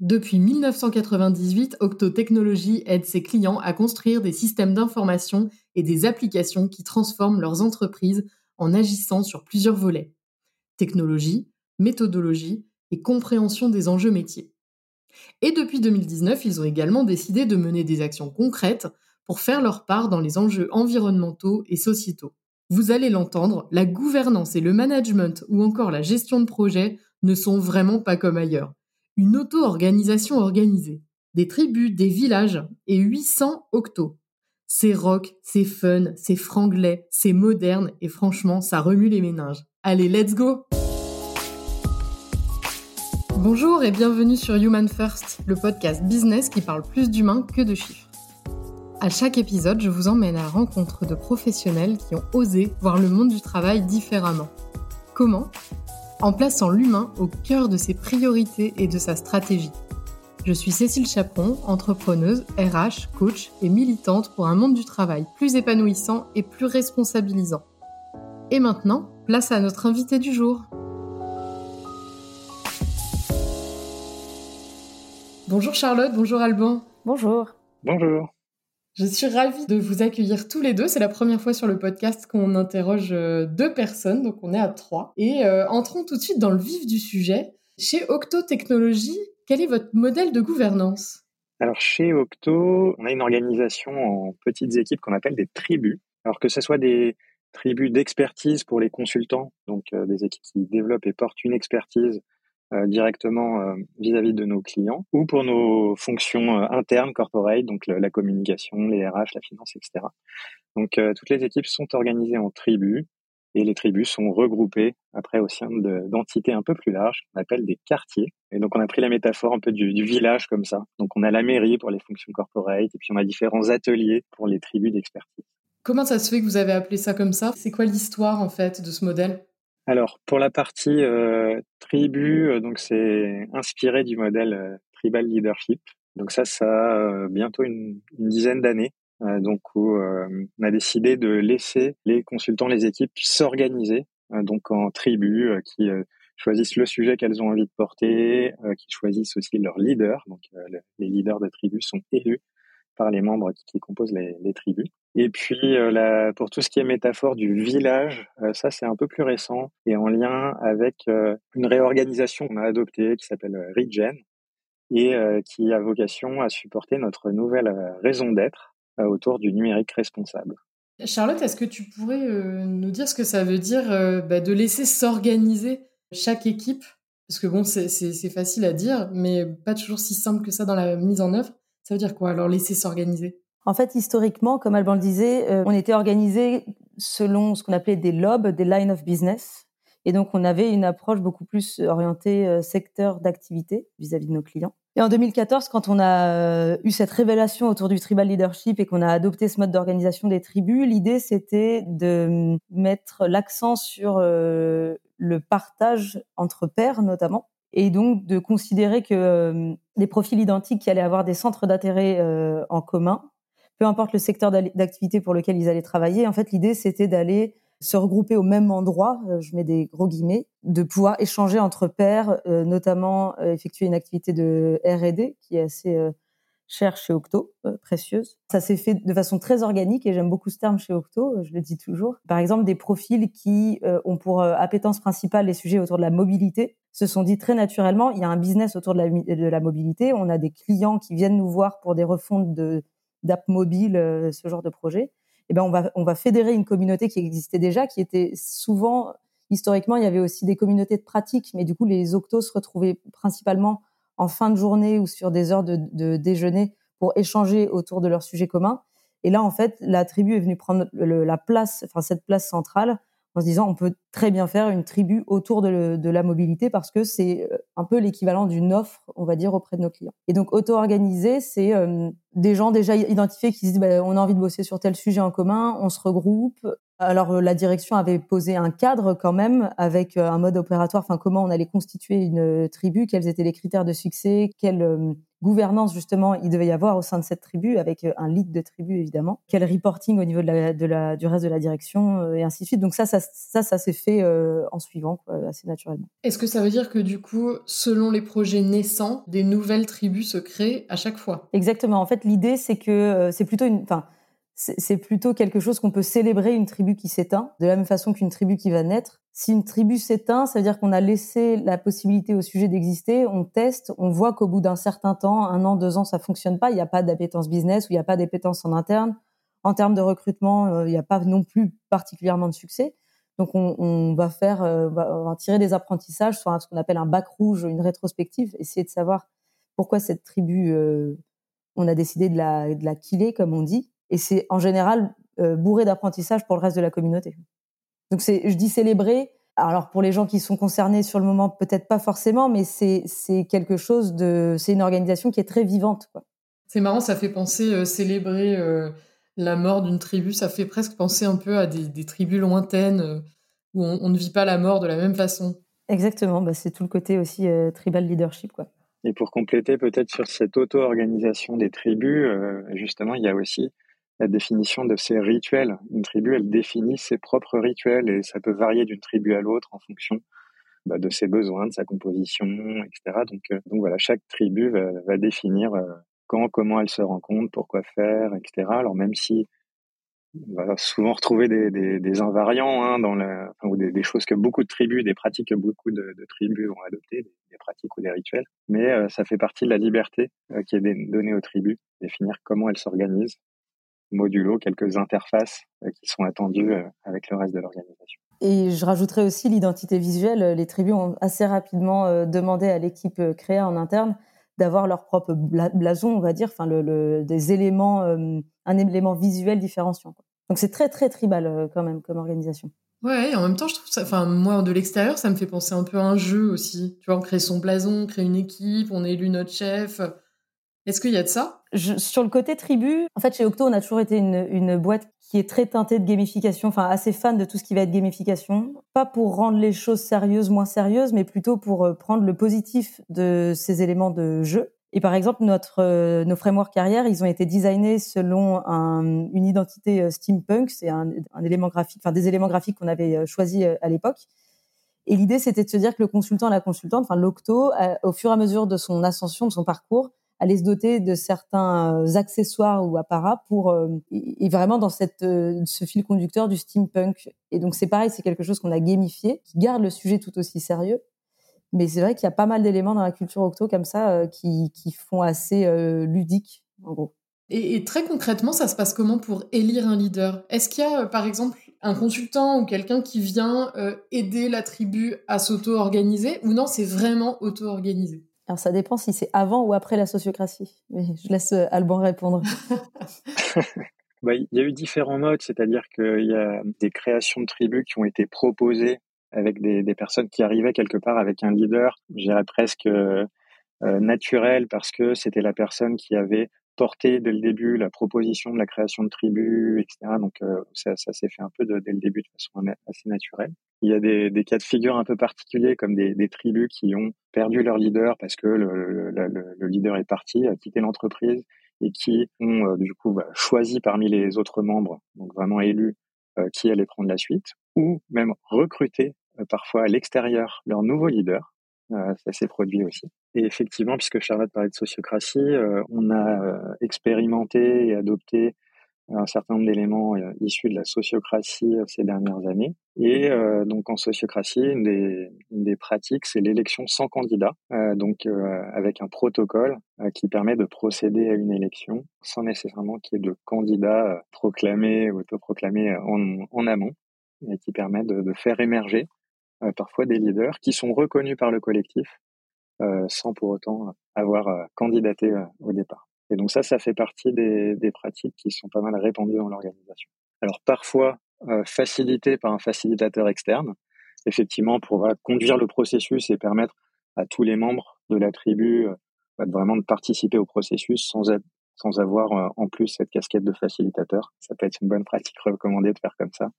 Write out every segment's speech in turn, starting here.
Depuis 1998, Octo Technologies aide ses clients à construire des systèmes d'information et des applications qui transforment leurs entreprises en agissant sur plusieurs volets. Technologie, méthodologie et compréhension des enjeux métiers. Et depuis 2019, ils ont également décidé de mener des actions concrètes pour faire leur part dans les enjeux environnementaux et sociétaux. Vous allez l'entendre, la gouvernance et le management ou encore la gestion de projet ne sont vraiment pas comme ailleurs. Une auto-organisation organisée, des tribus, des villages et 800 octos. C'est rock, c'est fun, c'est franglais, c'est moderne et franchement, ça remue les méninges. Allez, let's go! Bonjour et bienvenue sur Human First, le podcast business qui parle plus d'humains que de chiffres. À chaque épisode, je vous emmène à la rencontre de professionnels qui ont osé voir le monde du travail différemment. Comment? En plaçant l'humain au cœur de ses priorités et de sa stratégie. Je suis Cécile Chaperon, entrepreneuse, RH, coach et militante pour un monde du travail plus épanouissant et plus responsabilisant. Et maintenant, place à notre invité du jour. Bonjour Charlotte, bonjour Alban. Bonjour. Bonjour. Je suis ravie de vous accueillir tous les deux. C'est la première fois sur le podcast qu'on interroge euh, deux personnes, donc on est à trois. Et euh, entrons tout de suite dans le vif du sujet. Chez Octo Technologies, quel est votre modèle de gouvernance? Alors chez Octo, on a une organisation en petites équipes qu'on appelle des tribus. Alors que ce soit des tribus d'expertise pour les consultants, donc euh, des équipes qui développent et portent une expertise directement euh, vis-à-vis de nos clients ou pour nos fonctions euh, internes, corporate, donc la communication, les RH, la finance, etc. Donc toutes les équipes sont organisées en tribus et les tribus sont regroupées après au sein d'entités un peu plus larges qu'on appelle des quartiers. Et donc on a pris la métaphore un peu du, du, village comme ça. Donc on a la mairie pour les fonctions corporate et puis on a différents ateliers pour les tribus d'expertise. Comment ça se fait que vous avez appelé ça comme ça? C'est quoi l'histoire en fait de ce modèle? Alors, pour la partie euh, tribu, euh, donc c'est inspiré du modèle euh, tribal leadership. Donc ça, ça a bientôt une, dizaine d'années. donc où on a décidé de laisser les consultants, les équipes s'organiser donc en tribus qui choisissent le sujet qu'elles ont envie de porter, qui choisissent aussi leur leader. Donc les leaders de tribus sont élus par les membres qui, composent les, les, tribus. Et puis euh, la, pour tout ce qui est métaphore du village, euh, ça c'est un peu plus récent et en lien avec euh, une réorganisation qu'on a adoptée qui s'appelle Regen et qui a vocation à supporter notre nouvelle raison d'être autour du numérique responsable. Charlotte, est-ce que tu pourrais nous dire ce que ça veut dire bah, de laisser s'organiser chaque équipe? Parce que bon, c'est facile à dire, mais pas toujours si simple que ça dans la mise en œuvre. Ça veut dire quoi alors laisser s'organiser? En fait, historiquement, comme Alban le disait, euh, on était organisé selon ce qu'on appelait des lobes, des lines of business. Et donc, on avait une approche beaucoup plus orientée euh, secteur d'activité vis-à-vis de nos clients. Et en 2014, quand on a euh, eu cette révélation autour du tribal leadership et qu'on a adopté ce mode d'organisation des tribus, l'idée c'était de mettre l'accent sur le partage entre pairs notamment, et donc de considérer que euh, des profils identiques qui allaient avoir des centres d'intérêt euh, en commun, peu importe le secteur d'activité pour lequel ils allaient travailler, en fait l'idée c'était d'aller se regrouper au même endroit, euh, je mets des gros guillemets, de pouvoir échanger entre pairs, notamment effectuer une activité de R&D qui est assez chère chez Octo, précieuse. Ça s'est fait de façon très organique et j'aime beaucoup ce terme chez Octo, je le dis toujours. Par exemple, des profils qui ont pour appétence principale les sujets autour de la mobilité, se sont dit très naturellement, il y a un business autour de la, de la mobilité. On a des clients qui viennent nous voir pour des refontes de d'app mobile, euh, ce genre de projet. Et eh ben on va on va fédérer une communauté qui existait déjà, qui était souvent historiquement il y avait aussi des communautés de pratique, mais du coup les octos se retrouvaient principalement en fin de journée ou sur des heures de, de déjeuner pour échanger autour de leurs sujets communs. Et là en fait la tribu est venue prendre la place, enfin cette place centrale en se disant on peut très bien faire une tribu autour de, la mobilité parce que c'est euh, un peu l'équivalent d'une offre, on va dire, auprès de nos clients. Et donc auto-organisé, c'est euh, des gens déjà identifiés qui se disent bah, on a envie de bosser sur tel sujet en commun, on se regroupe, alors euh, la direction avait posé un cadre quand même avec euh, un mode opératoire, enfin comment on allait constituer une euh, tribu, quels étaient les critères de succès, quelle gouvernance justement il devait y avoir au sein de cette tribu avec un lead de tribu évidemment, quel reporting au niveau de la, de la du reste de la direction et ainsi de suite. Donc ça ça ça, ça s'est fait en suivant assez naturellement. Est-ce que ça veut dire que du coup selon les projets naissants, des nouvelles tribus se créent à chaque fois? Exactement. En fait l'idée c'est que c'est plutôt une enfin c'est plutôt quelque chose qu'on peut célébrer une tribu qui s'éteint, de la même façon qu'une tribu qui va naître. Si une tribu s'éteint, ça veut dire qu'on a laissé la possibilité au sujet d'exister, on teste, on voit qu'au bout d'un certain temps, un an, deux ans, ça fonctionne pas, il n'y a pas d'appétence business ou il n'y a pas d'appétence en interne. En termes de recrutement, euh, il n'y a pas non plus particulièrement de succès. Donc on, va faire, euh, on va tirer des apprentissages sur ce qu'on appelle un bac rouge, une rétrospective, essayer de savoir pourquoi cette tribu, euh, on a décidé de la, de la killer, comme on dit, et c'est en général euh, bourré d'apprentissage pour le reste de la communauté. Donc c'est, je dis célébrer. Alors pour les gens qui sont concernés sur le moment, peut-être pas forcément, mais c'est c'est quelque chose de, c'est une organisation qui est très vivante. Quoi. C'est marrant, ça fait penser euh, célébrer euh, la mort d'une tribu, ça fait presque penser un peu à des, des tribus lointaines où on, on, ne vit pas la mort de la même façon. Exactement, bah, c'est tout le côté aussi tribal leadership quoi. Et pour compléter peut-être sur cette auto-organisation des tribus, justement, il y a aussi la définition de ces rituels. Une tribu, elle définit ses propres rituels et ça peut varier d'une tribu à l'autre en fonction bah, de ses besoins, de sa composition, etc. Donc, euh, donc voilà, chaque tribu va, va définir euh, quand, comment elle se rencontre, pourquoi faire, etc. Alors même si on va souvent retrouver des, des, des invariants hein, dans la, enfin, ou des, choses que beaucoup de tribus, des pratiques que beaucoup de, de tribus vont adopter, des, pratiques ou des rituels. Mais euh, ça fait partie de la liberté qui est donnée aux tribus, définir comment elles s'organisent modulo, quelques interfaces euh, qui sont attendues euh, avec le reste de l'organisation. Et je rajouterais aussi l'identité visuelle. Les tribus ont assez rapidement euh, demandé à l'équipe créa en interne d'avoir leur propre blason, on va dire, enfin le, des éléments, un élément visuel différenciant. Donc c'est très très tribal quand même comme organisation. Ouais, en même temps, je trouve ça, enfin moi de l'extérieur, ça me fait penser un peu à un jeu aussi. Tu vois, on crée son blason, on crée une équipe, on élu notre chef. Est-ce qu'il y a de ça? Sur le côté tribu, en fait, chez Octo, on a toujours été une, une, boîte qui est très teintée de gamification, enfin assez fan de tout ce qui va être gamification. Pas pour rendre les choses sérieuses moins sérieuses, mais plutôt pour euh, prendre le positif de ces éléments de jeu. Et par exemple, notre, euh, nos frameworks carrière, ils ont été designés selon un, une identité euh, steampunk. C'est un, un, élément graphique, enfin des éléments graphiques qu'on avait choisi à l'époque. Et l'idée, c'était de se dire que le consultant, la consultante, enfin l'octo, au fur et à mesure de son ascension, de son parcours, aller se doter de certains euh, accessoires ou apparats pour euh, et vraiment dans cette euh, ce fil conducteur du steampunk. Et donc c'est pareil, c'est quelque chose qu'on a gamifié, qui garde le sujet tout aussi sérieux. Mais c'est vrai qu'il y a pas mal d'éléments dans la culture octo comme ça qui, qui font assez ludique en gros. Et, et, très concrètement, ça se passe comment pour élire un leader? Est-ce qu'il y a, par exemple, un consultant ou quelqu'un qui vient aider la tribu à s'auto-organiser? Ou non, c'est vraiment auto-organisé? Alors ça dépend si c'est avant ou après la sociocratie. Mais je laisse euh, Alban répondre. bah, il y a eu différents modes, c'est-à-dire qu'il y a des créations de tribus qui ont été proposées avec des, des personnes qui arrivaient quelque part avec un leader, je dirais presque euh, naturel, parce que c'était la personne qui avait porté dès le début la proposition de la création de tribus, etc. Donc euh, ça, ça s'est fait un peu de, dès le début de façon assez naturelle. Il y a des, des, cas de figure un peu particuliers comme des, des, tribus qui ont perdu leur leader parce que le, le, le leader est parti, a quitté l'entreprise et qui ont euh, du coup bah, choisi parmi les autres membres, donc vraiment élus, euh, qui allait prendre la suite, ou même recruter euh, parfois à l'extérieur leur nouveau leader. Ça s'est produit aussi. Et effectivement, puisque Charlotte parlait de sociocratie, on a expérimenté et adopté un certain nombre d'éléments euh, issus de la sociocratie euh, ces dernières années. Et euh, donc en sociocratie, une des, une des pratiques, c'est l'élection sans candidat, donc avec un protocole qui permet de procéder à une élection sans nécessairement qu'il y ait de candidats proclamés ou autoproclamés en, en amont, et qui permet de, de faire émerger parfois des leaders qui sont reconnus par le collectif sans pour autant avoir candidaté au départ. Et donc ça, ça fait partie des, des pratiques qui sont pas mal répandues dans l'organisation. Alors parfois euh, facilité par un facilitateur externe, effectivement pour conduire le processus et permettre à tous les membres de la tribu euh, bah, vraiment de participer au processus sans être, sans avoir euh, en plus cette casquette de facilitateur. Ça peut être une bonne pratique recommandée de faire comme ça.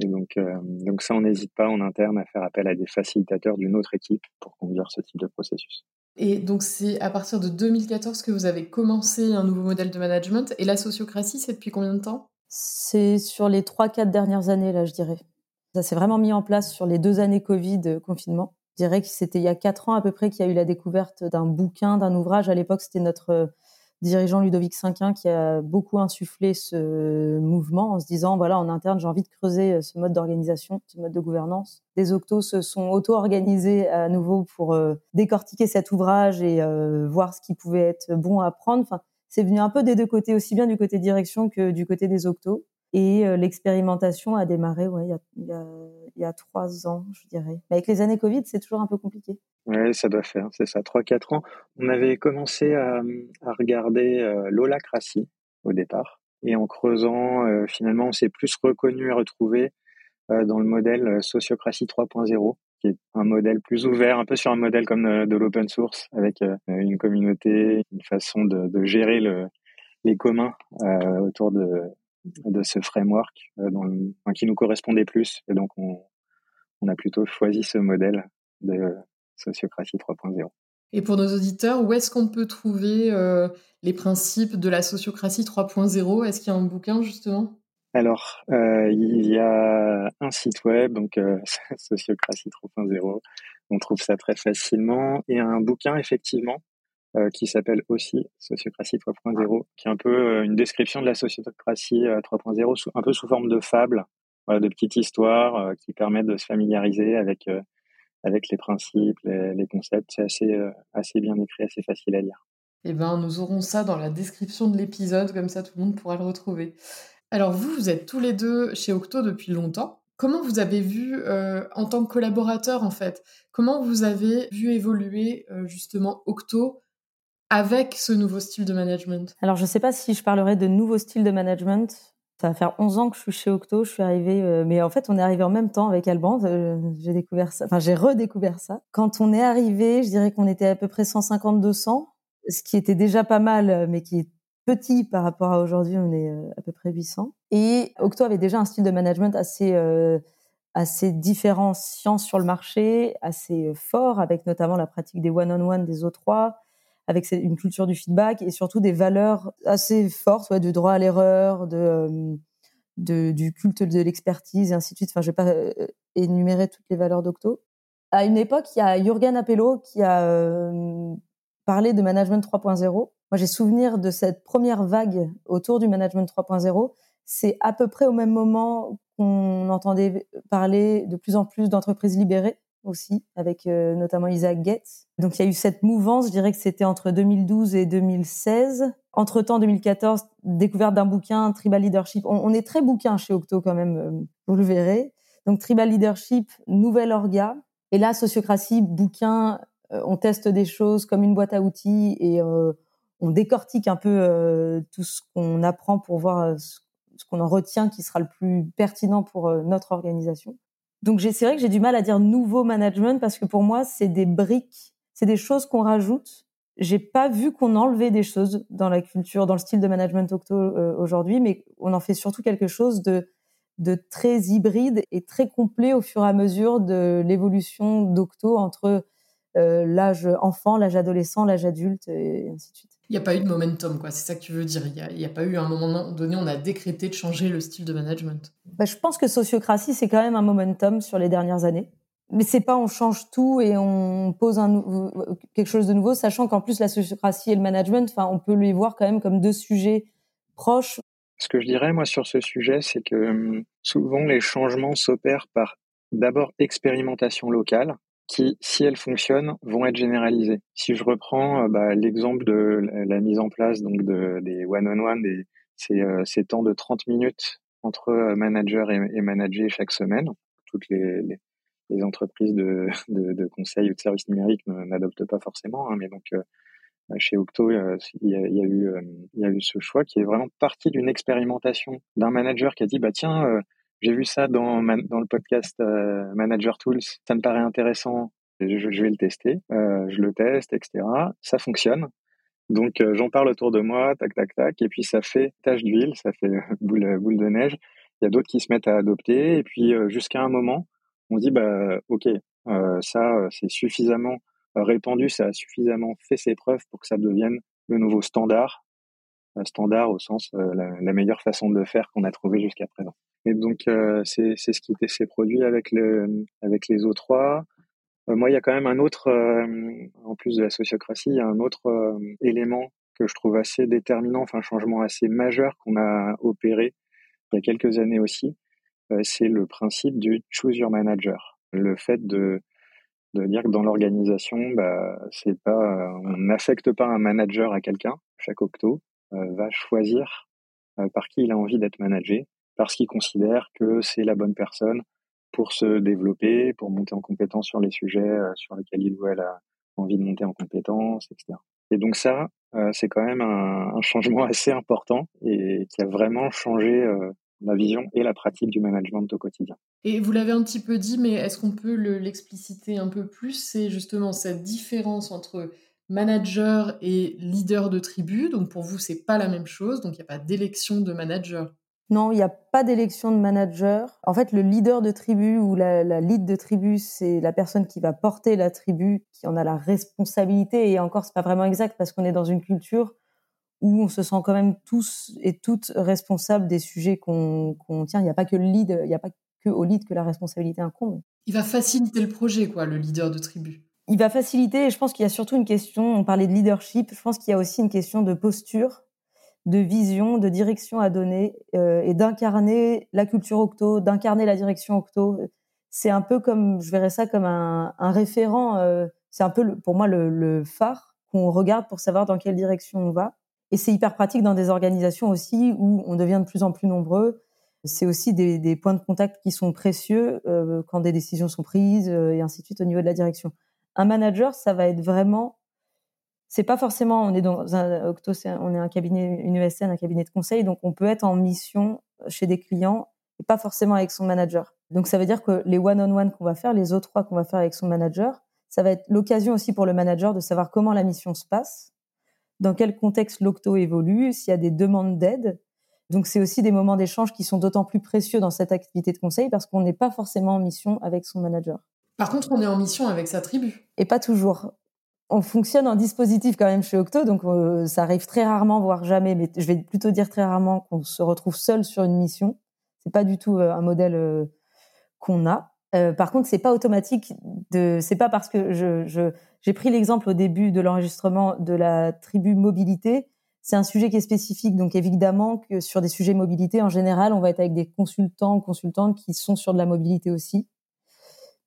Et donc, donc ça, on n'hésite pas en interne à faire appel à des facilitateurs d'une autre équipe pour conduire ce type de processus. Et donc, c'est à partir de 2014 que vous avez commencé un nouveau modèle de management. Et la sociocratie, c'est depuis combien de temps? C'est sur les 3-4 dernières années, là, je dirais. Ça s'est vraiment mis en place sur les deux années Covid, euh, confinement. Je dirais que c'était il y a 4 ans à peu près qu'il y a eu la découverte d'un bouquin, d'un ouvrage. À l'époque, c'était notre euh, dirigeant Ludovic Cinquin qui a beaucoup insufflé ce mouvement en se disant voilà en interne j'ai envie de creuser euh, ce mode d'organisation, ce mode de gouvernance. Les octos se sont auto-organisés à nouveau pour euh, décortiquer cet ouvrage et euh, voir ce qui pouvait être bon à prendre. Enfin, c'est venu un peu des deux côtés, aussi bien du côté direction que du côté des octos. Et l'expérimentation a démarré ouais, il, y a, il, y a, trois ans, je dirais. Mais avec les années Covid, c'est toujours un peu compliqué. Oui, ça doit faire, c'est ça, 3-4 ans. On avait commencé à, regarder euh, au départ. Et en creusant, euh, finalement, on s'est plus reconnu et retrouvé euh, dans le modèle Sociocratie 3.0, qui est un modèle plus ouvert, un peu sur un modèle comme de, l'open source, avec une communauté, une façon de, gérer le, les communs autour de, de ce framework dans le, qui nous correspondait plus. Et donc, on, on a plutôt choisi ce modèle de Sociocratie 3.0. Et pour nos auditeurs, où est-ce qu'on peut trouver euh, les principes de la sociocratie 3.0 Est-ce qu'il y a un bouquin justement? Alors, euh, il y a un site web, donc euh, sociocratie 3.0. On trouve ça très facilement. Et un bouquin, effectivement, qui s'appelle aussi Sociocratie 3.0, qui est un peu une description de la sociocratie 3.0, un peu sous forme de fable, de petites histoires qui permettent de se familiariser avec avec les principes, les, concepts. C'est assez, euh, assez bien écrit, assez facile à lire. Eh ben, nous aurons ça dans la description de l'épisode, comme ça tout le monde pourra le retrouver. Alors vous, vous êtes tous les deux chez Octo depuis longtemps. Comment vous avez vu euh, en tant que collaborateur en fait? Comment vous avez vu évoluer euh, justement Octo avec ce nouveau style de management? Alors je ne sais pas si je parlerai de nouveau style de management. Ça va faire 11 ans que je suis chez Octo. Je suis arrivée, euh, mais en fait, on est arrivé en même temps avec Alban. Euh, j'ai découvert ça, enfin, j'ai redécouvert ça. Quand on est arrivé, je dirais qu'on était à peu près 150-200, ce qui était déjà pas mal, mais qui est petit par rapport à aujourd'hui. On est euh, à peu près 800. Et Octo avait déjà un style de management assez assez différenciant sur le marché, assez fort, avec notamment la pratique des one-on-one des O3, avec une culture du feedback et surtout des valeurs assez fortes, ouais, du droit à l'erreur, de, euh, de, du culte de l'expertise et ainsi de suite. Enfin, je vais pas euh, énumérer toutes les valeurs d'Octo. À une époque, il y a Jürgen Appello qui a euh, parlé de management 3.0. Moi, j'ai souvenir de cette première vague autour du management 3.0. C'est à peu près au même moment qu'on entendait parler de plus en plus d'entreprises libérées aussi, avec euh, notamment Isaac Getz. Donc il y a eu cette mouvance, je dirais que c'était entre 2012 et 2016. Entre-temps, 2014, découverte d'un bouquin, Tribal Leadership. On, est très bouquin chez Octo quand même, euh, vous le verrez. Donc Tribal Leadership, nouvelle orga. Et là, Sociocratie, bouquin, euh, on teste des choses comme une boîte à outils et on décortique un peu tout ce qu'on apprend pour voir ce qu'on en retient qui sera le plus pertinent pour notre organisation. Donc c'est vrai que j'ai du mal à dire nouveau management parce que pour moi c'est des briques, c'est des choses qu'on rajoute. J'ai pas vu qu'on enlevait des choses dans la culture, dans le style de management Octo euh, aujourd'hui, mais on en fait surtout quelque chose de de très hybride et très complet au fur et à mesure de l'évolution d'Octo entre euh, l'âge enfant, l'âge adolescent, l'âge adulte et ainsi de suite. Il n'y a pas eu de momentum, quoi. C'est ça que tu veux dire. Il n'y a, pas eu un moment donné, on a décrété de changer le style de management. Bah, je pense que sociocratie, c'est quand même un momentum sur les dernières années. Mais c'est pas on change tout et on pose un quelque chose de nouveau, sachant qu'en plus la sociocratie et le management, enfin, on peut les voir quand même comme deux sujets proches. Ce que je dirais moi sur ce sujet, c'est que hum, souvent les changements s'opèrent par d'abord expérimentation locale, qui, si elles fonctionnent, vont être généralisées. Si je reprends euh, bah, l'exemple de la mise en place donc de, des one-on-one, des, euh, ces, temps de 30 minutes entre euh, manager et, et manager chaque semaine, toutes les, les, les entreprises de, de, de, conseil ou de services numériques n'adoptent pas forcément, hein, mais donc chez Octo, il y, a, y, a, eu, il y a eu ce choix qui est vraiment parti d'une expérimentation d'un manager qui a dit bah tiens j'ai vu ça dans, dans le podcast euh, Manager Tools. Ça me paraît intéressant. Je, je vais le tester. Euh, je le teste, etc. Ça fonctionne. Donc euh, j'en parle autour de moi, tac, tac, tac. Et puis ça fait tache d'huile, ça fait boule, boule de neige. Il y a d'autres qui se mettent à adopter. Et puis, jusqu'à un moment, on dit, bah, OK, ça, c'est suffisamment répandu, ça a suffisamment fait ses preuves pour que ça devienne le nouveau standard. standard au sens, la, meilleure façon de faire qu'on a trouvé jusqu'à présent. Et donc, c'est ce qui s'est produit avec, le, avec les O3. moi, il y a quand même un autre, en plus de la sociocratie, il y a un autre élément que je trouve assez déterminant, enfin un changement assez majeur qu'on a opéré il y a quelques années aussi, euh, c'est le principe du choose your manager. Le fait de, de dire que dans l'organisation, bah, c'est pas, on n'affecte pas un manager à quelqu'un. Chaque octo euh, va choisir euh, par qui il a envie d'être managé, parce qu'il considère que c'est la bonne personne pour se développer, pour monter en compétence sur les sujets sur lesquels il ou elle a envie de monter en compétence, etc. Et donc ça, euh, c'est quand même un, un, changement assez important et qui a vraiment changé euh, la vision et la pratique du management au quotidien. Et vous l'avez un petit peu dit, mais est-ce qu'on peut l'expliciter un peu plus? C'est justement cette différence entre manager et leader de tribu. Donc pour vous, c'est pas la même chose. Donc il n'y a pas d'élection de manager. Non, il n'y a pas d'élection de manager. En fait, le leader de tribu ou la, la lead de tribu, c'est la personne qui va porter la tribu, qui en a la responsabilité. Et encore, c'est pas vraiment exact parce qu'on est dans une culture où on se sent quand même tous et toutes responsables des sujets qu'on tient. Il n'y a pas que le lead, il n'y a pas que au lead que la responsabilité incombe. Il va faciliter le projet, quoi, le leader de tribu. Il va faciliter, et je pense qu'il y a surtout une question, on parlait de leadership, je pense qu'il y a aussi une question de posture de vision, de direction à donner euh, et d'incarner la culture octo, d'incarner la direction octo. C'est un peu comme, je verrais ça comme un, référent. Euh, c'est un peu pour moi le, phare qu'on regarde pour savoir dans quelle direction on va. Et c'est hyper pratique dans des organisations aussi où on devient de plus en plus nombreux. C'est aussi des, points de contact qui sont précieux euh, quand des décisions sont prises et ainsi de suite au niveau de la direction. Un manager, ça va être vraiment c'est pas forcément, on est dans un Octo, on est un cabinet, une ESN, un cabinet de conseil, donc on peut être en mission chez des clients et pas forcément avec son manager. Donc ça veut dire que les one-on-one qu'on va faire, les autres trois qu'on va faire avec son manager, ça va être l'occasion aussi pour le manager de savoir comment la mission se passe, dans quel contexte l'Octo évolue, s'il y a des demandes d'aide. Donc c'est aussi des moments d'échange qui sont d'autant plus précieux dans cette activité de conseil parce qu'on n'est pas forcément en mission avec son manager. Par contre, on est en mission avec sa tribu. Et pas toujours on fonctionne en dispositif quand même chez Octo, donc euh, ça arrive très rarement, voire jamais, mais je vais plutôt dire très rarement qu'on se retrouve seul sur une mission. C'est pas du tout euh, un modèle euh, qu'on a. par contre, c'est pas automatique. De, c'est pas parce que je, j'ai pris l'exemple au début de l'enregistrement de la tribu mobilité. C'est un sujet qui est spécifique, donc évidemment que sur des sujets mobilité en général, on va être avec des consultants ou consultantes qui sont sur de la mobilité aussi.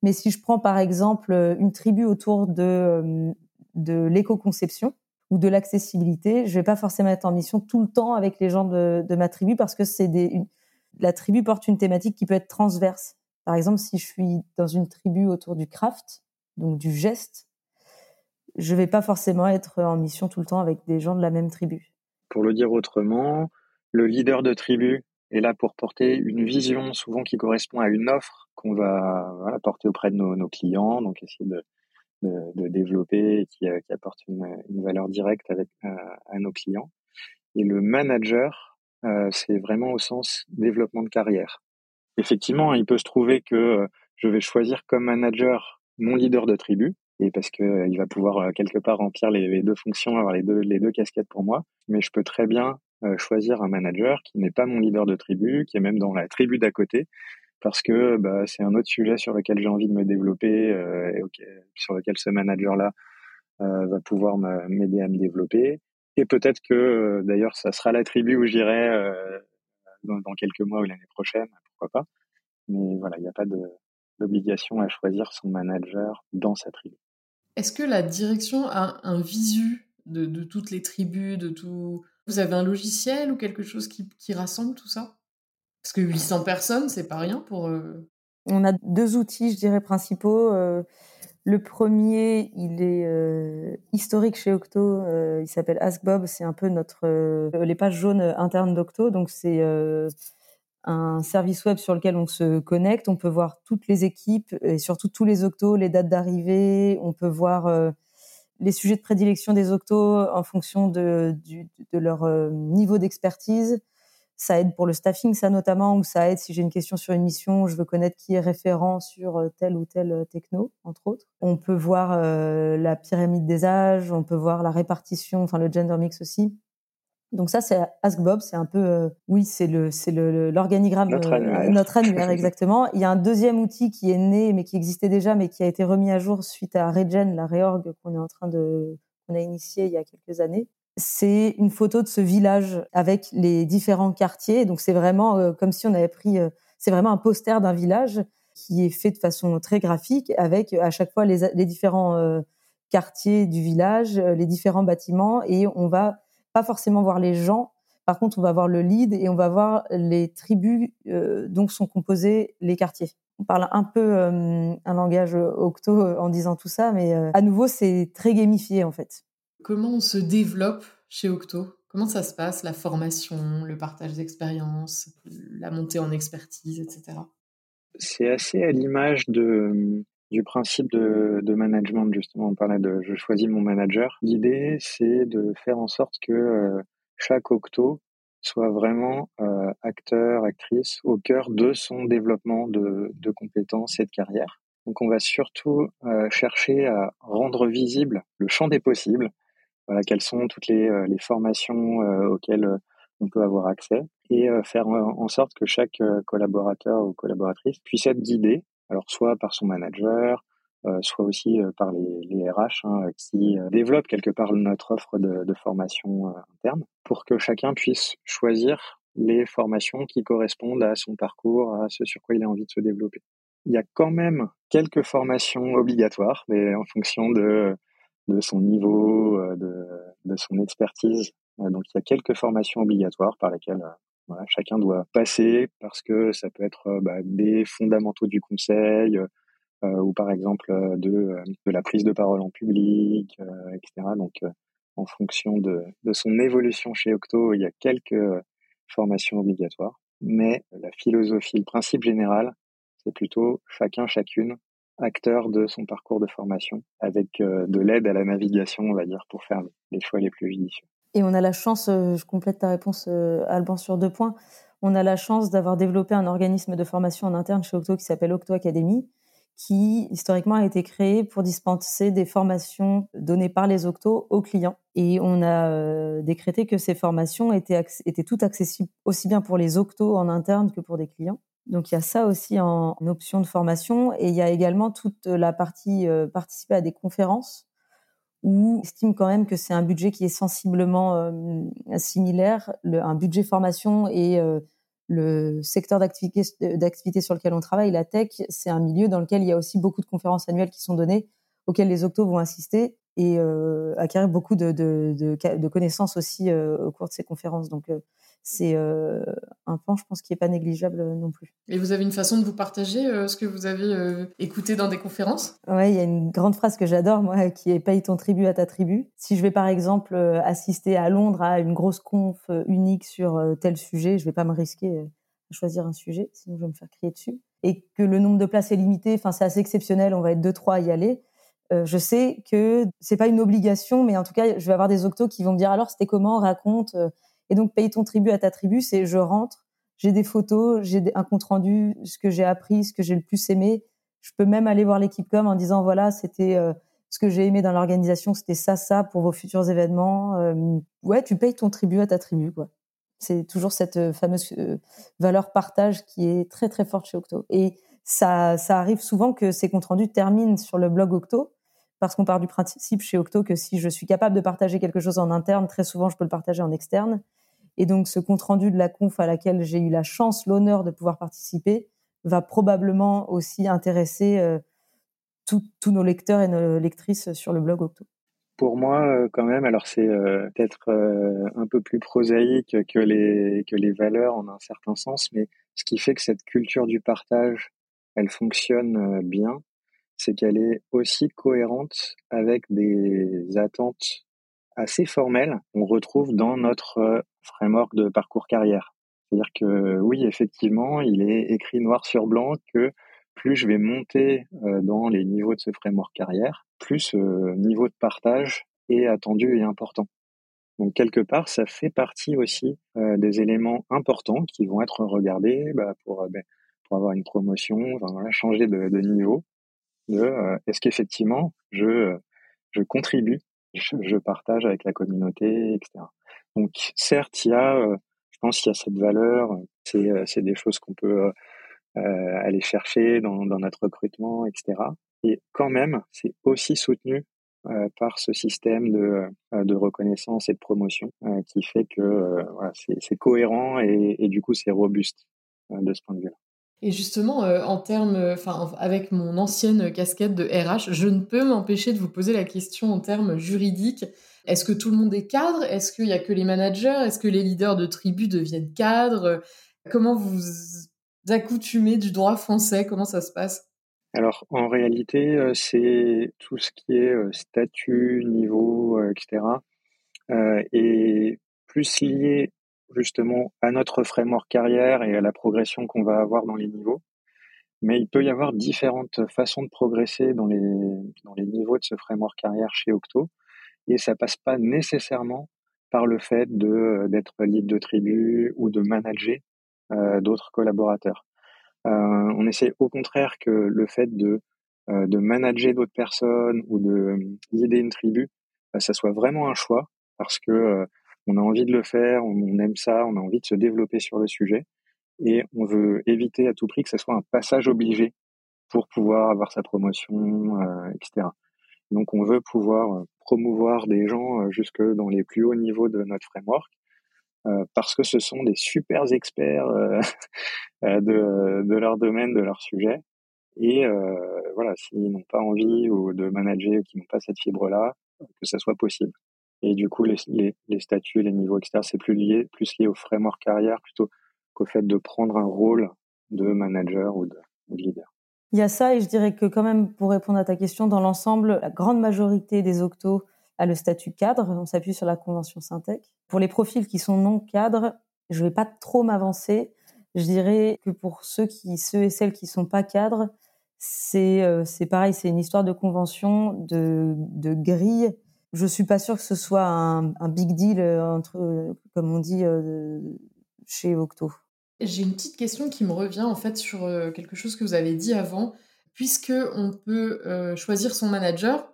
Mais si je prends par exemple une tribu autour de de l'éco-conception ou de l'accessibilité. Je vais pas forcément être en mission tout le temps avec les gens de, ma tribu parce que c'est la tribu porte une thématique qui peut être transverse. Par exemple, si je suis dans une tribu autour du craft, donc du geste, je vais pas forcément être en mission tout le temps avec des gens de la même tribu. Pour le dire autrement, le leader de tribu est là pour porter une vision souvent qui correspond à une offre qu'on va porter auprès de nos, nos clients, donc essayer de, de, développer et qui, euh, apporte une, une, valeur directe avec, euh, à nos clients. Et le manager, euh, c'est vraiment au sens développement de carrière. Effectivement, il peut se trouver que je vais choisir comme manager mon leader de tribu, et parce que il va pouvoir quelque part remplir les, deux fonctions, avoir les deux, les deux casquettes pour moi. Mais je peux très bien choisir un manager qui n'est pas mon leader de tribu, qui est même dans la tribu d'à côté, parce que bah, c'est un autre sujet sur lequel j'ai envie de me développer euh, et sur lequel ce manager-là euh, va pouvoir m'aider à me développer. Et peut-être que euh, d'ailleurs, ça sera la tribu où j'irai dans, quelques mois ou l'année prochaine, pourquoi pas. Mais voilà, il n'y a pas d'obligation à choisir son manager dans sa tribu. Est-ce que la direction a un visu de, toutes les tribus, de tout Vous avez un logiciel ou quelque chose qui rassemble tout ça? Parce que 800 personnes, c'est pas rien pour. Euh, On a deux outils, je dirais, principaux. Euh, le premier, il est euh, historique chez Octo. il s'appelle AskBob. C'est un peu notre les pages jaunes internes d'Octo. Donc c'est un service web sur lequel on se connecte. On peut voir toutes les équipes et surtout tous les Octos, les dates d'arrivée. On peut voir les sujets de prédilection des Octos en fonction de leur niveau d'expertise Ça aide pour le staffing, ça notamment, ou ça aide si j'ai une question sur une mission, je veux connaître qui est référent sur euh, tel ou tel euh, techno, entre autres. On peut voir euh, la pyramide des âges, on peut voir la répartition, enfin le gender mix aussi. Donc ça, c'est Ask Bob, c'est un peu, oui, c'est le, c'est le, l'organigramme, notre annuaire. notre annuaire exactement. Il y a un deuxième outil qui est né, mais qui existait déjà, mais qui a été remis à jour suite à Regen, la réorg qu'on est en train de, qu'on a initié il y a quelques années, c'est une photo de ce village avec les différents quartiers. Donc c'est vraiment euh, comme si on avait pris, euh, c'est vraiment un poster d'un village qui est fait de façon très graphique avec à chaque fois les, différents euh, quartiers du village, les différents bâtiments et on va pas forcément voir les gens. Par contre, on va voir le lead et on va voir les tribus dont sont composés les quartiers. On parle un peu un langage octo en disant tout ça, mais à nouveau, c'est très gamifié en fait. Comment on se développe chez Octo? Comment ça se passe, la formation, le partage d'expériences, la montée en expertise, etc. C'est assez à l'image du principe de, management, justement. On parlait de je choisis mon manager. L'idée, c'est de faire en sorte que euh, chaque Octo soit vraiment euh, acteur, actrice au cœur de son développement de, de compétences et de carrière. Donc on va surtout euh, chercher à rendre visible le champ des possibles, voilà, quelles sont toutes les, euh, les formations euh, auxquelles euh, on peut avoir accès et faire en sorte que chaque collaborateur ou collaboratrice puisse être guidé, alors soit par son manager, soit aussi par les, les RH hein, qui développent quelque part notre offre de, de formation interne, pour que chacun puisse choisir les formations qui correspondent à son parcours, à ce sur quoi il a envie de se développer. Il y a quand même quelques formations obligatoires, mais en fonction de de son niveau, euh, de, son expertise. Euh, donc il y a quelques formations obligatoires par lesquelles euh, chacun doit passer parce que ça peut être bah, des fondamentaux du conseil ou par exemple de, la prise de parole en public, etc. Donc en fonction de son évolution chez Octo, il y a quelques formations obligatoires. Mais la philosophie, le principe général, c'est plutôt chacun, chacune acteur de son parcours de formation, avec euh, de l'aide à la navigation, on va dire, pour faire les choix les plus judicieux. Et on a la chance, euh, je complète ta réponse, euh, Alban, sur deux points. On a la chance d'avoir développé un organisme de formation en interne chez Octo qui s'appelle Octo Academy, qui historiquement a été créé pour dispenser des formations données par les Octo aux clients. Et on a décrété que ces formations étaient, étaient toutes accessibles aussi bien pour les Octo en interne que pour des clients. Donc il y a ça aussi en, option de formation et il y a également toute la partie euh, participer à des conférences où on estime quand même que c'est un budget qui est sensiblement euh, similaire, un budget formation et euh, le secteur d'activité, d'activité sur lequel on travaille, la tech, c'est un milieu dans lequel il y a aussi beaucoup de conférences annuelles qui sont données, auxquelles les octos vont assister et acquérir beaucoup de, de connaissances aussi au cours de ces conférences. Donc c'est euh, un point, je pense, qui n'est pas négligeable euh, non plus. Et vous avez une façon de vous partager euh, ce que vous avez écouté dans des conférences? Oui, il y a une grande phrase que j'adore, moi, qui est paye ton tribu à ta tribu. Si je vais, par exemple, assister à Londres à une grosse conf unique sur tel sujet, je ne vais pas me risquer à choisir un sujet, sinon je vais me faire crier dessus. Et que le nombre de places est limité, enfin, c'est assez exceptionnel, on va être deux, trois à y aller. je sais que c'est pas une obligation, mais en tout cas, je vais avoir des octos qui vont me dire alors c'était comment, raconte. Et donc, paye ton tribut à ta tribu, c'est je rentre, j'ai des photos, j'ai un compte rendu, ce que j'ai appris, ce que j'ai le plus aimé. Je peux même aller voir l'équipe com en disant voilà, c'était euh, ce que j'ai aimé dans l'organisation, c'était ça, ça pour vos futurs événements. Euh, ouais, tu payes ton tribut à ta tribu, quoi. C'est toujours cette euh, fameuse valeur partage qui est très très forte chez Octo. Et ça, ça arrive souvent que ces comptes rendus terminent sur le blog Octo parce qu'on part du principe chez Octo que si je suis capable de partager quelque chose en interne, très souvent je peux le partager en externe. Et donc, ce compte-rendu de la conf à laquelle j'ai eu la chance, l'honneur de pouvoir participer, va probablement aussi intéresser euh, tous nos lecteurs et nos lectrices sur le blog Octo. Pour moi, euh, quand même, alors c'est euh, peut-être un peu plus prosaïque que les, que les valeurs en un certain sens, mais ce qui fait que cette culture du partage, elle fonctionne bien, c'est qu'elle est aussi cohérente avec des attentes assez formelles qu'on retrouve dans notre framework de parcours carrière. C'est-à-dire que oui, effectivement, il est écrit noir sur blanc que plus je vais monter euh, dans les niveaux de ce framework carrière, plus ce niveau de partage est attendu et important. Donc quelque part, ça fait partie aussi des éléments importants qui vont être regardés bah, pour, ben, pour avoir une promotion, changer de, de niveau. De est-ce qu'effectivement je je contribue, je, partage avec la communauté, etc. Donc certes, il y a, je pense qu'il y a cette valeur. C'est c'est des choses qu'on peut euh, aller chercher dans, dans, notre recrutement, etc. Et quand même, c'est aussi soutenu euh, par ce système de, euh, de, reconnaissance et de promotion qui fait que voilà, c'est cohérent et, et, du coup c'est robuste de ce point de vue-là. Et justement, en termes, enfin, avec mon ancienne casquette de RH, je ne peux m'empêcher de vous poser la question en termes juridiques. Est-ce que tout le monde est cadre? Est-ce qu'il n'y a que les managers? Est-ce que les leaders de tribus deviennent cadres? Comment vous accoutumés du droit français? Comment ça se passe? Alors en réalité, euh, c'est tout ce qui est euh, statut, niveau, euh, etc. est plus lié justement à notre framework carrière et à la progression qu'on va avoir dans les niveaux. Mais il peut y avoir différentes façons de progresser dans les, dans les niveaux de ce framework carrière chez Octo. Et ça passe pas nécessairement par le fait de d'être lead de tribu ou de manager euh, d'autres collaborateurs. Euh, on essaie au contraire que le fait de, euh, de manager d'autres personnes ou de guider une tribu, ça soit vraiment un choix parce que on a envie de le faire, on, aime ça, on a envie de se développer sur le sujet et on veut éviter à tout prix que ce soit un passage obligé pour pouvoir avoir sa promotion, etc. Donc on veut pouvoir promouvoir des gens jusque dans les plus hauts niveaux de notre framework euh, parce que ce sont des super experts euh, euh, de, de, leur domaine, de leur sujet. Et voilà, s'ils n'ont pas envie ou de manager qu'ils n'ont pas cette fibre-là, que ça soit possible. Et du coup, les, les, les statuts, les niveaux, etc., c'est plus lié, plus lié au framework carrière plutôt qu'au fait de prendre un rôle de manager ou de, leader. Il y a ça, et je dirais que quand même, pour répondre à ta question, dans l'ensemble, la grande majorité des octos à le statut cadre. On s'appuie sur la convention Syntec. Pour les profils qui sont non cadres, je vais pas trop m'avancer. Je dirais que pour ceux qui, ceux et celles qui sont pas cadres, c'est euh, pareil, c'est une histoire de convention, de, de grille. Je suis pas sûre que ce soit un, un big deal euh, entre, euh, comme on dit chez Octo. J'ai une petite question qui me revient en fait sur quelque chose que vous avez dit avant, puisque on peut choisir son manager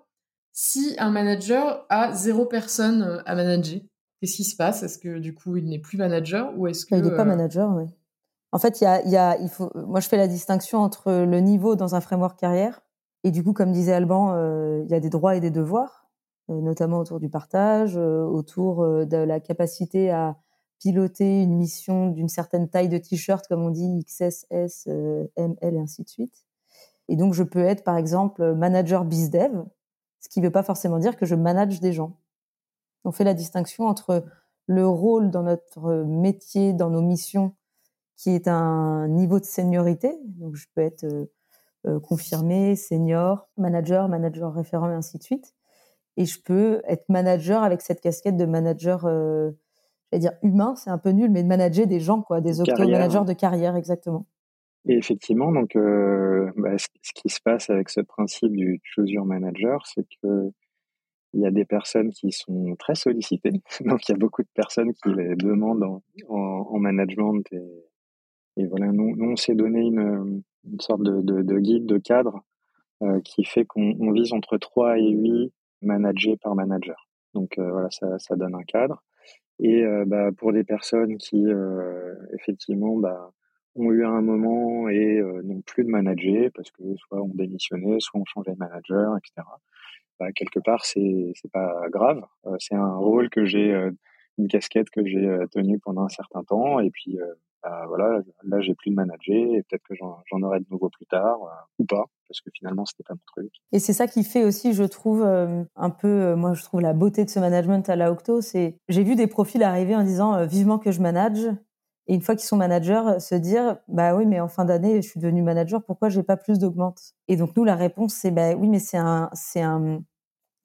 si un manager a zéro personne euh, à manager, qu'est-ce qui se passe? Est-ce que du coup il n'est plus manager ou est-ce que il n'est pas euh, manager Oui. En fait, il y a, y a, il faut. Moi, je fais la distinction entre le niveau dans un framework carrière et du coup, comme disait Alban, euh, il y a des droits et des devoirs, notamment autour du partage, autour de la capacité à piloter une mission d'une certaine taille de t-shirt, comme on dit XS, S, M, L et ainsi de suite. Et donc, je peux être, par exemple, manager bizdev, ce qui ne veut pas forcément dire que je manage des gens. On fait la distinction entre le rôle dans notre métier, dans nos missions, qui est un niveau de seniorité. Donc, je peux être euh, euh, confirmé, senior, manager, manager référent et ainsi de suite. Et je peux être manager avec cette casquette de manager, euh, j'allais dire humain, c'est un peu nul, mais de manager des gens, quoi, des octo-managers de carrière, exactement. Et effectivement, donc, euh, bah, ce, qui se passe avec ce principe du choose your manager, c'est que il y a des personnes qui sont très sollicitées. Donc, il y a beaucoup de personnes qui les demandent en, en, management. Et, et, voilà, nous, nous on s'est donné une, une sorte de, de, de, guide, de cadre, euh, qui fait qu'on vise entre 3 et 8 managers par manager. Donc, euh, voilà, ça, ça donne un cadre. Et euh, bah, pour des personnes qui, euh, effectivement, bah, ont eu un moment et euh, n'ont plus de manager parce que soit on démissionnait, soit on changeait de manager, etc. Bah, quelque part, c'est c'est pas grave. Euh, c'est un rôle que j'ai, une casquette que j'ai tenue pendant un certain temps et puis bah, voilà, là j'ai plus de manager et peut-être que j'en aurai de nouveau plus tard ou pas parce que finalement c'était pas mon truc. Et c'est ça qui fait aussi, je trouve, un peu, moi je trouve la beauté de ce management à la Octo, c'est j'ai vu des profils arriver en disant vivement que je manage et une fois qu'ils sont managers, se dire bah oui, mais en fin d'année, je suis devenu manager, pourquoi j'ai pas plus d'augmente? Et donc nous, la réponse c'est bah oui, mais c'est un un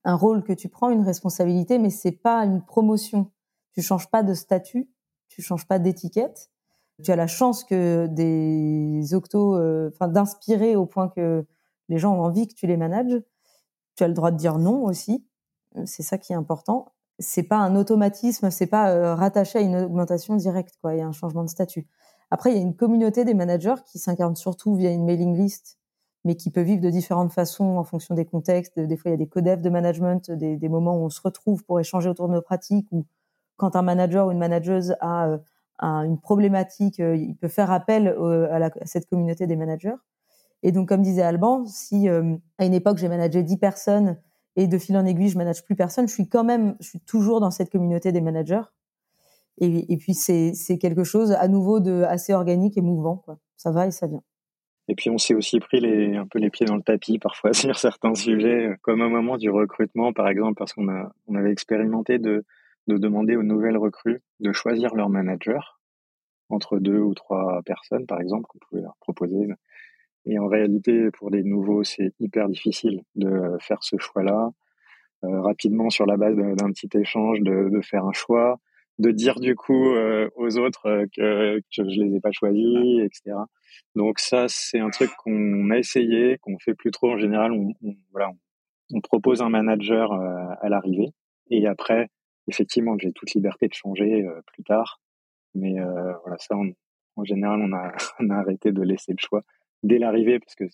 un rôle que tu prends, une responsabilité, mais c'est pas une promotion. Tu changes pas de statut, tu changes pas d'étiquette. Tu as la chance que des octos, euh, enfin d'inspirer au point que les gens ont envie que tu les manages. Tu as le droit de dire non aussi. C'est ça qui est important. c'est pas un automatisme, c'est pas rattaché à une augmentation directe, quoi. Il y a un changement de statut. Après, il y a une communauté des managers qui s'incarne surtout via une mailing list, mais qui peut vivre de différentes façons en fonction des contextes. Des fois, il y a des codefs de management, des, des moments où on se retrouve pour échanger autour de nos pratiques, ou quand un manager ou une manageuse a, une problématique, il peut faire appel à, cette communauté des managers. Et donc, comme disait Alban, si à une époque j'ai managé 10 personnes et de fil en aiguille je manage plus personne, je suis quand même, je suis toujours dans cette communauté des managers. Et, puis c'est quelque chose à nouveau de assez organique et mouvant. Quoi. Ça va et ça vient. Et puis on s'est aussi pris les, un peu les pieds dans le tapis parfois sur certains sujets, comme au moment du recrutement par exemple, parce qu'on on avait expérimenté de, de demander aux nouvelles recrues de choisir leur manager entre deux ou trois personnes par exemple qu'on pouvait leur proposer. Et en réalité, pour des nouveaux, c'est hyper difficile de faire ce choix-là euh, rapidement sur la base d'un petit échange, de, de faire un choix de dire du coup euh, aux autres euh, que, je les ai pas choisis, etc. Donc ça, c'est un truc qu'on a essayé, qu'on fait plus trop en général. On, voilà, on, propose un manager euh, à l'arrivée et après, effectivement, j'ai toute liberté de changer plus tard. Mais voilà, ça, en général, on a, arrêté de laisser le choix dès l'arrivée parce que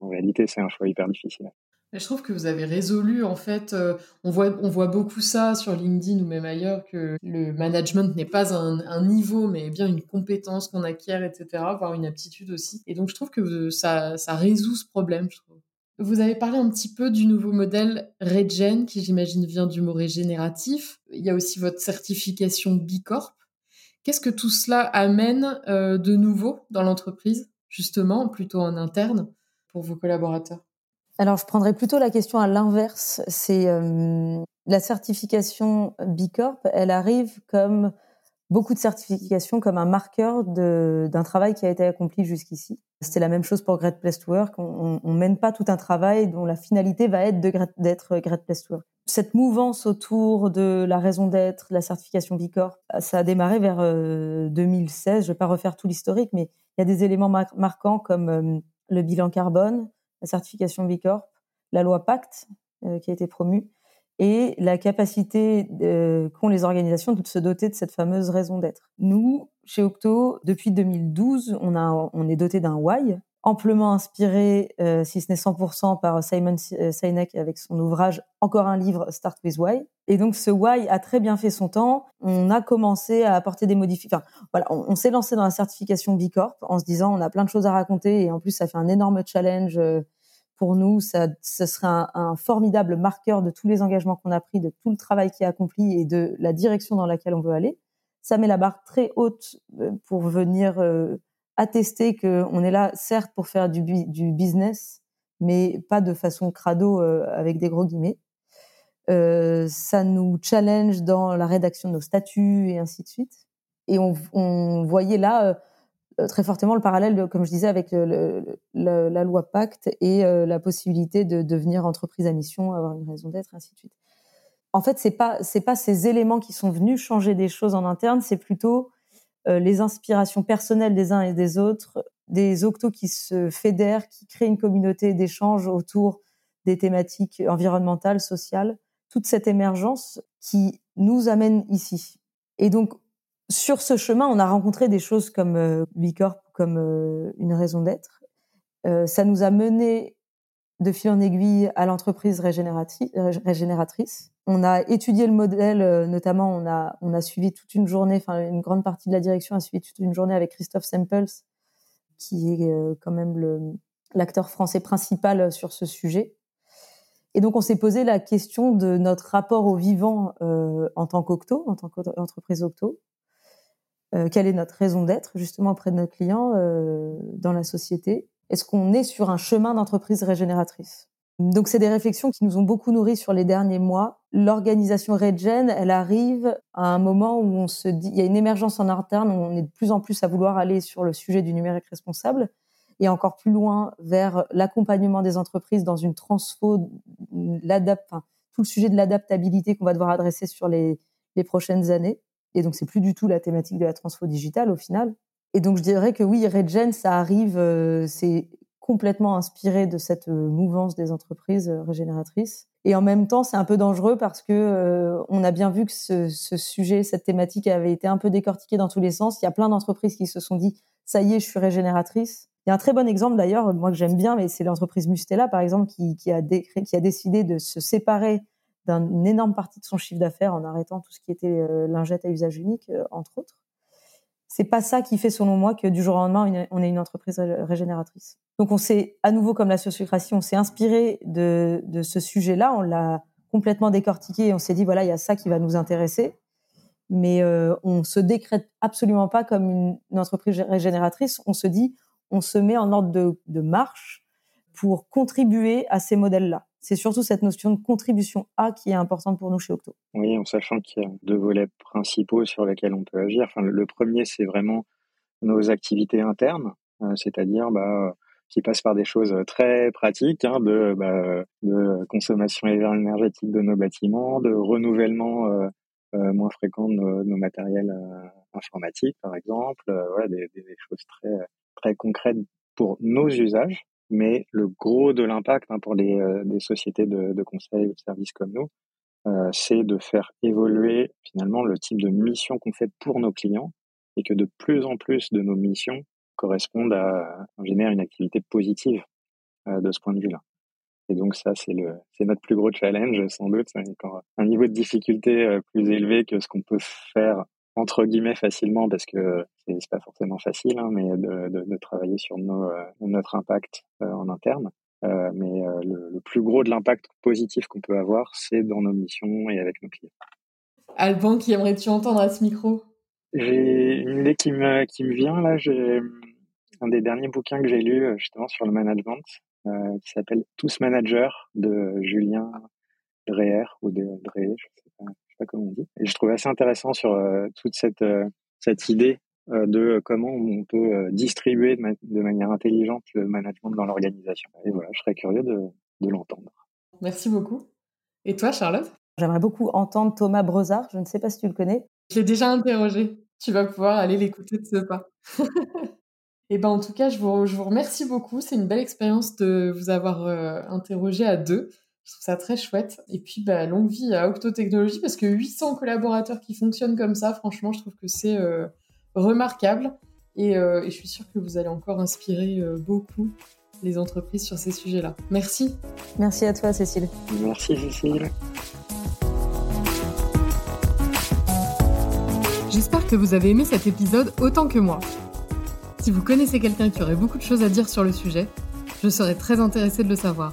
en réalité, c'est un choix hyper difficile. Je trouve que vous avez résolu, en fait, euh, on, voit, on voit beaucoup ça sur LinkedIn ou même ailleurs, que le management n'est pas un, niveau, mais bien une compétence qu'on acquiert, etc., voire une aptitude aussi. Et donc, je trouve que ça, ça résout ce problème, je trouve. Vous avez parlé un petit peu du nouveau modèle Regen, qui j'imagine vient du mot régénératif. Il y a aussi votre certification Bicorp. Qu'est-ce que tout cela amène euh, de nouveau dans l'entreprise, justement, plutôt en interne, pour vos collaborateurs? Alors, je prendrais plutôt la question à l'inverse. C'est euh, la certification Bicorp, elle arrive comme beaucoup de certifications, comme un marqueur d'un travail qui a été accompli jusqu'ici. C'était la même chose pour Great Place to Work. On, on, mène pas tout un travail dont la finalité va être d'être Great Place to Work. Cette mouvance autour de la raison d'être, la certification Bicorp, ça a démarré vers 2016. Euh, je vais pas refaire tout l'historique, mais il y a des éléments marquants comme euh, le bilan carbone, la certification B Corp, la loi Pacte euh, qui a été promue et la capacité euh, qu'ont les organisations de se doter de cette fameuse raison d'être. Nous, chez Octo, depuis 2012, on, a, on est doté d'un why, amplement inspiré, euh, si ce n'est 100%, par Simon Sinek avec son ouvrage Encore un livre, Start with Why. Et donc ce why a très bien fait son temps. On a commencé à apporter des modifications. Enfin, voilà, on, s'est lancé dans la certification B Corp en se disant on a plein de choses à raconter et en plus ça fait un énorme challenge euh, pour nous. Ça, ce serait un, un, formidable marqueur de tous les engagements qu'on a pris, de tout le travail qui est accompli et de la direction dans laquelle on veut aller. Ça met la barre très haute euh, pour venir euh, attester qu'on est là, certes, pour faire du, du business, mais pas de façon crado avec des gros guillemets. Euh, ça nous challenge dans la rédaction de nos statuts et ainsi de suite. Et on, on voyait là euh, euh, très fortement le parallèle, comme je disais, avec le, la loi Pacte et la possibilité de devenir entreprise à mission, avoir une raison d'être, ainsi de suite. En fait, c'est pas c'est pas ces éléments qui sont venus changer des choses en interne, c'est plutôt les inspirations personnelles des uns et des autres, des octos qui se fédèrent, qui créent une communauté d'échange autour des thématiques environnementales, sociales, toute cette émergence qui nous amène ici. Et donc, sur ce chemin, on a rencontré des choses comme euh, Bicorp, comme euh, une raison d'être. Euh, ça nous a mené de fil en aiguille à l'entreprise régénératrice. On a étudié le modèle, euh, notamment on a, on a suivi toute une journée, enfin une grande partie de la direction a suivi toute une journée avec Christophe Sempels, qui est euh, quand même l'acteur français principal sur ce sujet. Et donc, on s'est posé la question de notre rapport au vivant euh, en tant qu'octo, en tant qu'entreprise octo. Euh, quelle est notre raison d'être justement auprès de nos clients euh, dans la société? Est-ce qu'on est sur un chemin d'entreprise régénératrice? Donc, c'est des réflexions qui nous ont beaucoup nourris sur les derniers mois. L'organisation Regen, elle arrive à un moment où on se dit, il y a une émergence en interne, on est de plus en plus à vouloir aller sur le sujet du numérique responsable et encore plus loin vers l'accompagnement des entreprises dans une transfo, l'adapt, enfin, tout le sujet de l'adaptabilité qu'on va devoir adresser sur les, les prochaines années. Et donc, c'est plus du tout la thématique de la transfo digitale au final. Et donc, je dirais que oui, Regen, ça arrive, euh, c'est complètement inspiré de cette mouvance des entreprises régénératrices. Et en même temps, c'est un peu dangereux parce que on a bien vu que ce, sujet, cette thématique avait été un peu décortiquée dans tous les sens. Il y a plein d'entreprises qui se sont dit ça y est, je suis régénératrice. Il y a un très bon exemple d'ailleurs, moi que j'aime bien, mais c'est l'entreprise Mustela par exemple qui a décidé de se séparer d'une énorme partie de son chiffre d'affaires en arrêtant tout ce qui était euh, lingette à usage unique, euh, entre autres. C'est pas ça qui fait, selon moi, que du jour au lendemain, on est une entreprise régénératrice. Donc, on s'est, à nouveau, comme la sociocratie, on s'est inspiré de, ce sujet-là, on l'a complètement décortiqué et on s'est dit, voilà, il y a ça qui va nous intéresser mais euh, on se décrète absolument pas comme une, entreprise régénératrice. On se dit, on se met en ordre de marche pour contribuer à ces modèles-là. C'est surtout cette notion de contribution A qui est importante pour nous chez Octo. Oui, en sachant qu'il y a deux volets principaux sur lesquels on peut agir. Enfin, le premier, c'est vraiment nos activités internes, euh, c'est-à-dire bah, qui passent par des choses très pratiques, hein, de, bah, de consommation énergétique de nos bâtiments, de renouvellement euh, euh, moins fréquents de nos, matériels informatiques, par exemple. Des, choses très concrètes pour nos usages. Mais le gros de l'impact hein, pour des, des sociétés de, de conseil ou de services comme nous, euh, c'est de faire évoluer finalement le type de mission qu'on fait pour nos clients et que de plus en plus de nos missions correspondent à, générer une activité positive euh, de ce point de vue-là. Et donc ça, c'est le, c'est notre plus gros challenge sans doute, un niveau de difficulté euh, plus élevé que ce qu'on peut faire entre guillemets facilement parce que c'est pas forcément facile, hein, mais de, de, de, travailler sur nos, euh, notre impact euh, en interne. Euh, mais le, le, plus gros de l'impact positif qu'on peut avoir, c'est dans nos missions et avec nos clients. Alban, qui aimerais-tu entendre à ce micro? J'ai une idée qui me, qui me vient là. J'ai un des derniers bouquins que j'ai lu justement sur le management, euh, qui s'appelle Tous Managers de Julien Dreher ou de Dreher, je sais pas, sais pas comment on dit. Et je trouvais assez intéressant sur euh, toute cette euh, cette idée de comment on peut distribuer de, manière intelligente le management dans l'organisation. Et voilà, je serais curieux de, de l'entendre. Merci beaucoup. Et toi, Charlotte? J'aimerais beaucoup entendre Thomas Brezard. Je ne sais pas si tu le connais. Je l'ai déjà interrogé. Tu vas pouvoir aller l'écouter de ce pas. Et ben en tout cas, je vous, je vous remercie beaucoup. C'est une belle expérience de vous avoir euh, interrogé à deux. Je trouve ça très chouette. Et puis, bah, longue vie à Octotechnologie parce que 800 collaborateurs qui fonctionnent comme ça, franchement, je trouve que c'est euh, remarquable. Et, euh, et, je suis sûre que vous allez encore inspirer euh, beaucoup les entreprises sur ces sujets-là. Merci. Merci à toi, Cécile. Merci, Cécile. J'espère que vous avez aimé cet épisode autant que moi. Si vous connaissez quelqu'un qui aurait beaucoup de choses à dire sur le sujet, je serais très intéressée de le savoir.